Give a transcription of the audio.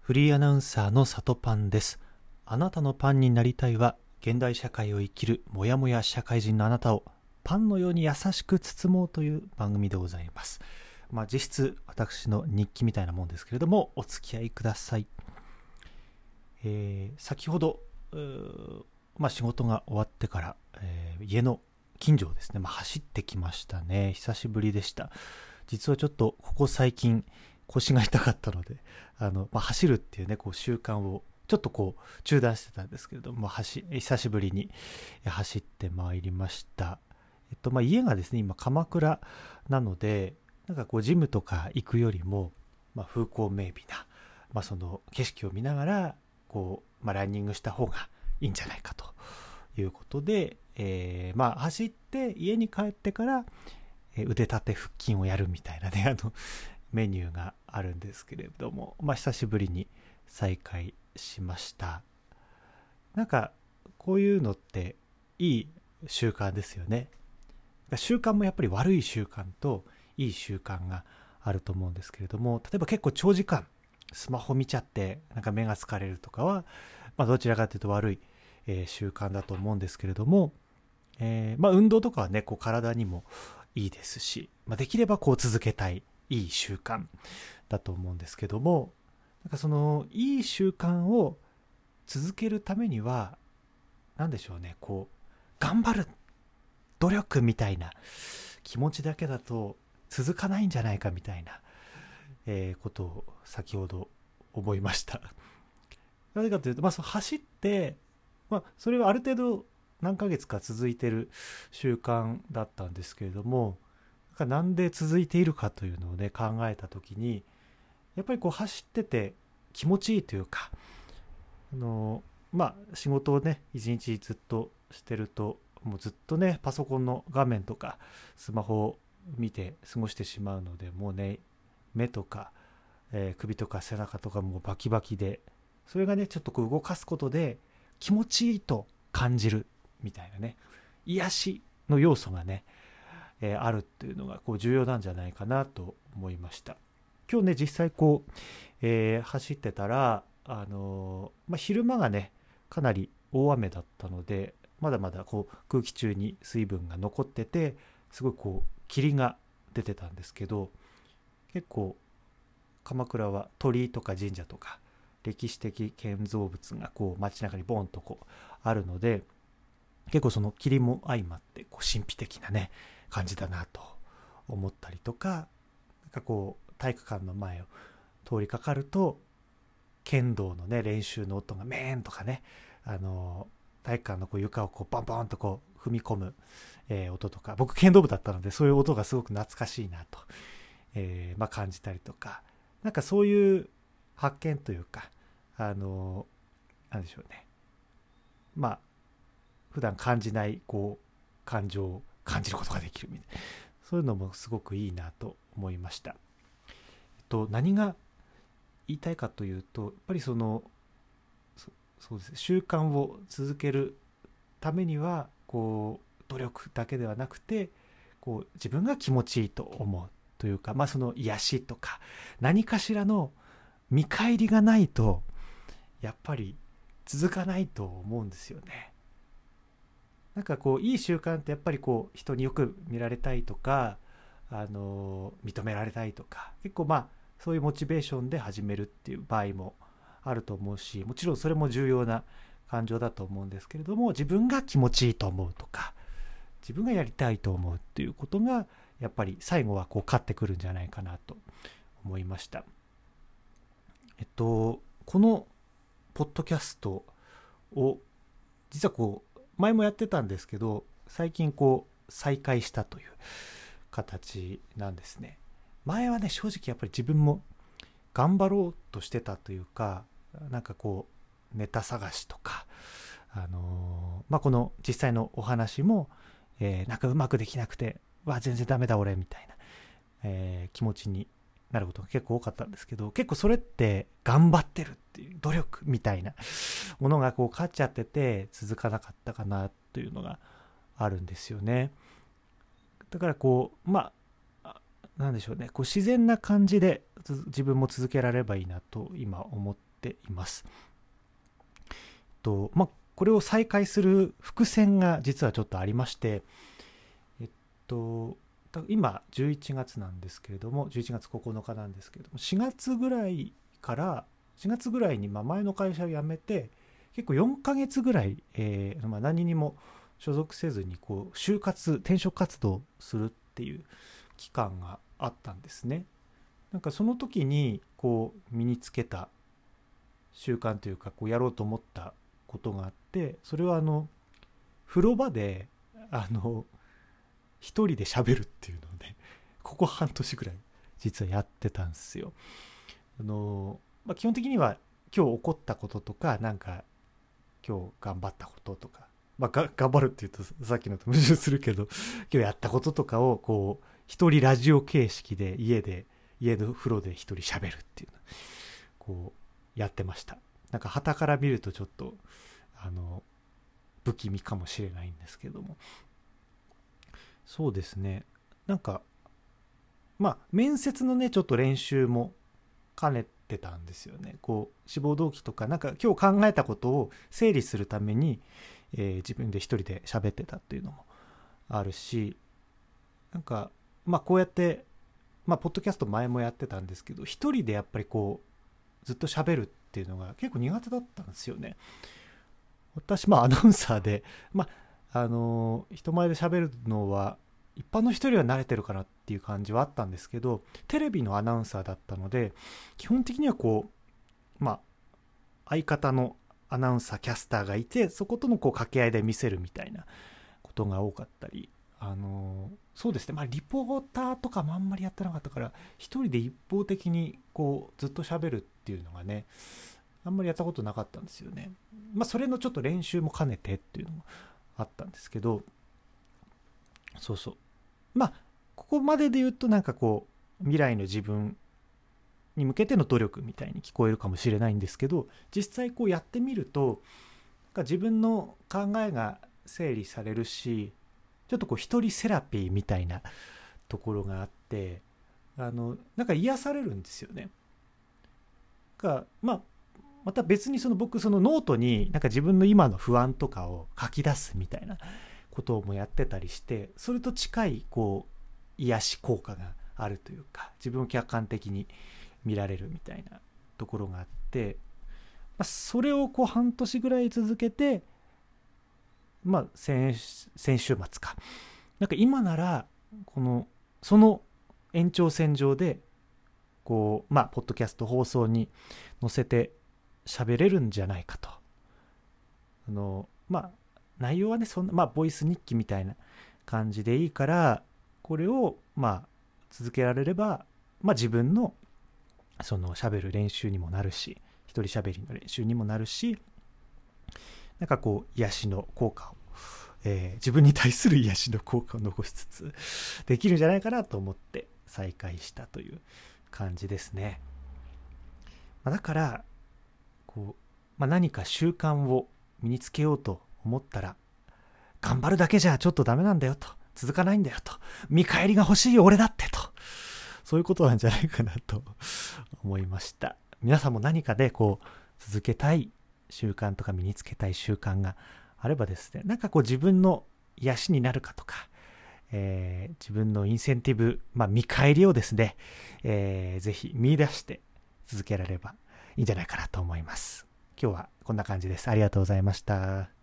フリーアナウンサーの里パンです。あなたのパンになりたいは、現代社会を生きるもやもや社会人のあなたをパンのように優しく包もうという番組でございます。まあ実質私の日記みたいなもんですけれども、お付き合いください。えー先ほど、まあ仕事が終わってから、えー家の近所をですね、まあ、走ってきましたね。久しぶりでした。実はちょっとここ最近腰が痛かったので、あの、まあ、走るっていうね、こう習慣をちょっとこう中断してたんですけれども、走久しぶりに走ってまいりました。えっと、まあ、家がですね、今鎌倉なので、なんかこうジムとか行くよりも、まあ、風光明媚な、まあ、その景色を見ながら、こう、まあ、ランニングした方がいいんじゃないかということで、えーまあ、走って家に帰ってから、腕立て腹筋をやるみたいなね、あの、メニューがあるんですけれども、まあ、久しぶりに再開しました。なんか、こういうのっていい習慣ですよね。習慣もやっぱり悪い習慣といい習慣があると思うんですけれども、例えば結構長時間スマホ見ちゃってなんか目が疲れるとかは、まあ、どちらかというと悪い、えー習慣だと思うんですけれども、えーまあ、運動とかはねこう体にもいいですし、まあ、できればこう続けたいいい習慣だと思うんですけどもなんかそのいい習慣を続けるためには何でしょうねこう頑張る努力みたいな気持ちだけだと続かないんじゃないかみたいな、えーことを先ほど思いました。なぜかというと、まあ、そ走って、まあ、それはある程度何ヶ月か続いてる習慣だったんですけれどもなんかなんで続いているかというのをね考えた時にやっぱりこう走ってて気持ちいいというかあのまあ仕事をね一日ずっとしてるともうずっとねパソコンの画面とかスマホを見て過ごしてしまうのでもうね目とか、えー首とか背中とかもうバキバキでそれがねちょっとこう動かすことで気持ちいいと感じるみたいなね癒しの要素がね、えーあるっていうのがこう重要なんじゃないかなと思いました。今日ね実際こう、えー走ってたらあのーまあ、昼間がねかなり大雨だったのでまだまだこう空気中に水分が残っててすごいこう霧が出てたんですけど結構鎌倉は鳥居とか神社とか歴史的建造物がこう街中にボンとこうあるので結構その霧も相まってこう神秘的なね感じだなと思ったりとかなんかこう体育館の前を通りかかると剣道のね練習の音がメーンとかねあの体育館のこう床をこうバンバンとこう踏み込む、えー音とか僕剣道部だったのでそういう音がすごく懐かしいなと、えーまあ、感じたりとかなんかそういう発見というかあのなんでしょうね。まあ普段感じないこう感情を感じることができるみたいなそういうのもすごくいいなと思いました。えっと、何が言いたいかというとやっぱりそのそそうですね習慣を続けるためにはこう努力だけではなくてこう自分が気持ちいいと思うというか、まあ、その癒しとか何かしらの見返りがないとやっぱり続かないと思うんですよね。なんかこういい習慣ってやっぱりこう人によく見られたいとかあの認められたいとか結構まあそういうモチベーションで始めるっていう場合もあると思うしもちろんそれも重要な感情だと思うんですけれども自分が気持ちいいと思うとか自分がやりたいと思うっていうことがやっぱり最後はこう勝ってくるんじゃないかなと思いました。えっとこのポッドキャストを実はこう前もやってたんですけど最近こう再開したという形なんですね。前はね正直やっぱり自分も頑張ろうとしてたというかなんかこうネタ探しとかあのーまあこの実際のお話も、えーなんかうまくできなくてわ全然ダメだ俺みたいな、えー気持ちになることが結構多かったんですけど結構それって頑張ってるっていう努力みたいな ものがこう勝っちゃってて続かなかったかなというのがあるんですよねだからこうまあなんでしょうねこう自然な感じで自分も続けられればいいなと今思っっています。とまあ、これを再開する伏線が実はちょっとありまして、えっと、今11月なんですけれども11月9日なんですけれども4月ぐらいから4月ぐらいにま前の会社を辞めて結構4ヶ月ぐらい、えー、まあ、何にも所属せずにこう就活転職活動するっていう期間があったんですね。なんかその時にこう身につけた習慣というかこうやろうと思ったことがあってそれはあの風呂場であの一人で喋るっていうのをね ここ半年ぐらい実はやってたんですよ。あのまあ、基本的には今日起こったこととかなんか今日頑張ったこととか、まあ、頑張るっていうとさっきのと 矛盾するけど今日やったこととかをこう一人ラジオ形式で家で家の風呂で一人喋るっていうこうやってましたなんか旗から見るとちょっとあの不気味かもしれないんですけどもそうですね。なんかまあ面接のねちょっと練習も兼ねてたんですよね。こう志望動機とかなんか今日考えたことを整理するために、えー、自分で一人で喋ってたっていうのもあるしなんかまあこうやってまあポッドキャスト前もやってたんですけど一人でやっぱりこうずっと喋るっていうのが結構苦手だったんですよね。私まあアナウンサーでまああの、人前で喋るのは一般の人よりは慣れてるかなっていう感じはあったんですけどテレビのアナウンサーだったので基本的にはこうまあ相方のアナウンサーキャスターがいてそことのこう掛け合いで見せるみたいなことが多かったりあのそうですね。まあリポーターとかもあんまりやってなかったから一人で一方的にこうずっと喋るっていうのがねあんまりやったことなかったんですよね。まあそれのちょっと練習も兼ねてっていうのもあったんですけどそうそうまあここまでで言うとなんかこう未来の自分に向けての努力みたいに聞こえるかもしれないんですけど実際こうやってみるとなんか自分の考えが整理されるしちょっとこう一人セラピーみたいなところがあってあのなんか癒されるんですよね。がまあまた別にその僕そのノートになんか自分の今の不安とかを書き出すみたいなこともやってたりしてそれと近いこう癒し効果があるというか自分を客観的に見られるみたいなところがあって、まあ、それをこう半年ぐらい続けてまあ先先週末か。なんか今ならこのその延長線上でこうまあポッドキャスト放送に載せて喋れるんじゃないかと。あのまあ内容はねそんなまあボイス日記みたいな感じでいいからこれをまあ続けられればまあ自分のその喋る練習にもなるし一人喋りの練習にもなるしなんかこう癒しの効果を、えー、自分に対する癒しの効果を残しつつできるんじゃないかなと思って再開したという感じですね、まあ、だからこう、まあ、何か習慣を身につけようと思ったら頑張るだけじゃちょっとダメなんだよと続かないんだよと見返りが欲しい俺だってとそういうことなんじゃないかなと 思いました。皆さんも何かでこう続けたい習慣とか身につけたい習慣があればですねなんかこう自分の癒しになるかとか、えー、自分のインセンティブ、まあ、見返りをですね、えー、ぜひ見出して続けられればいいんじゃないかなと思います。今日はこんな感じです。ありがとうございました。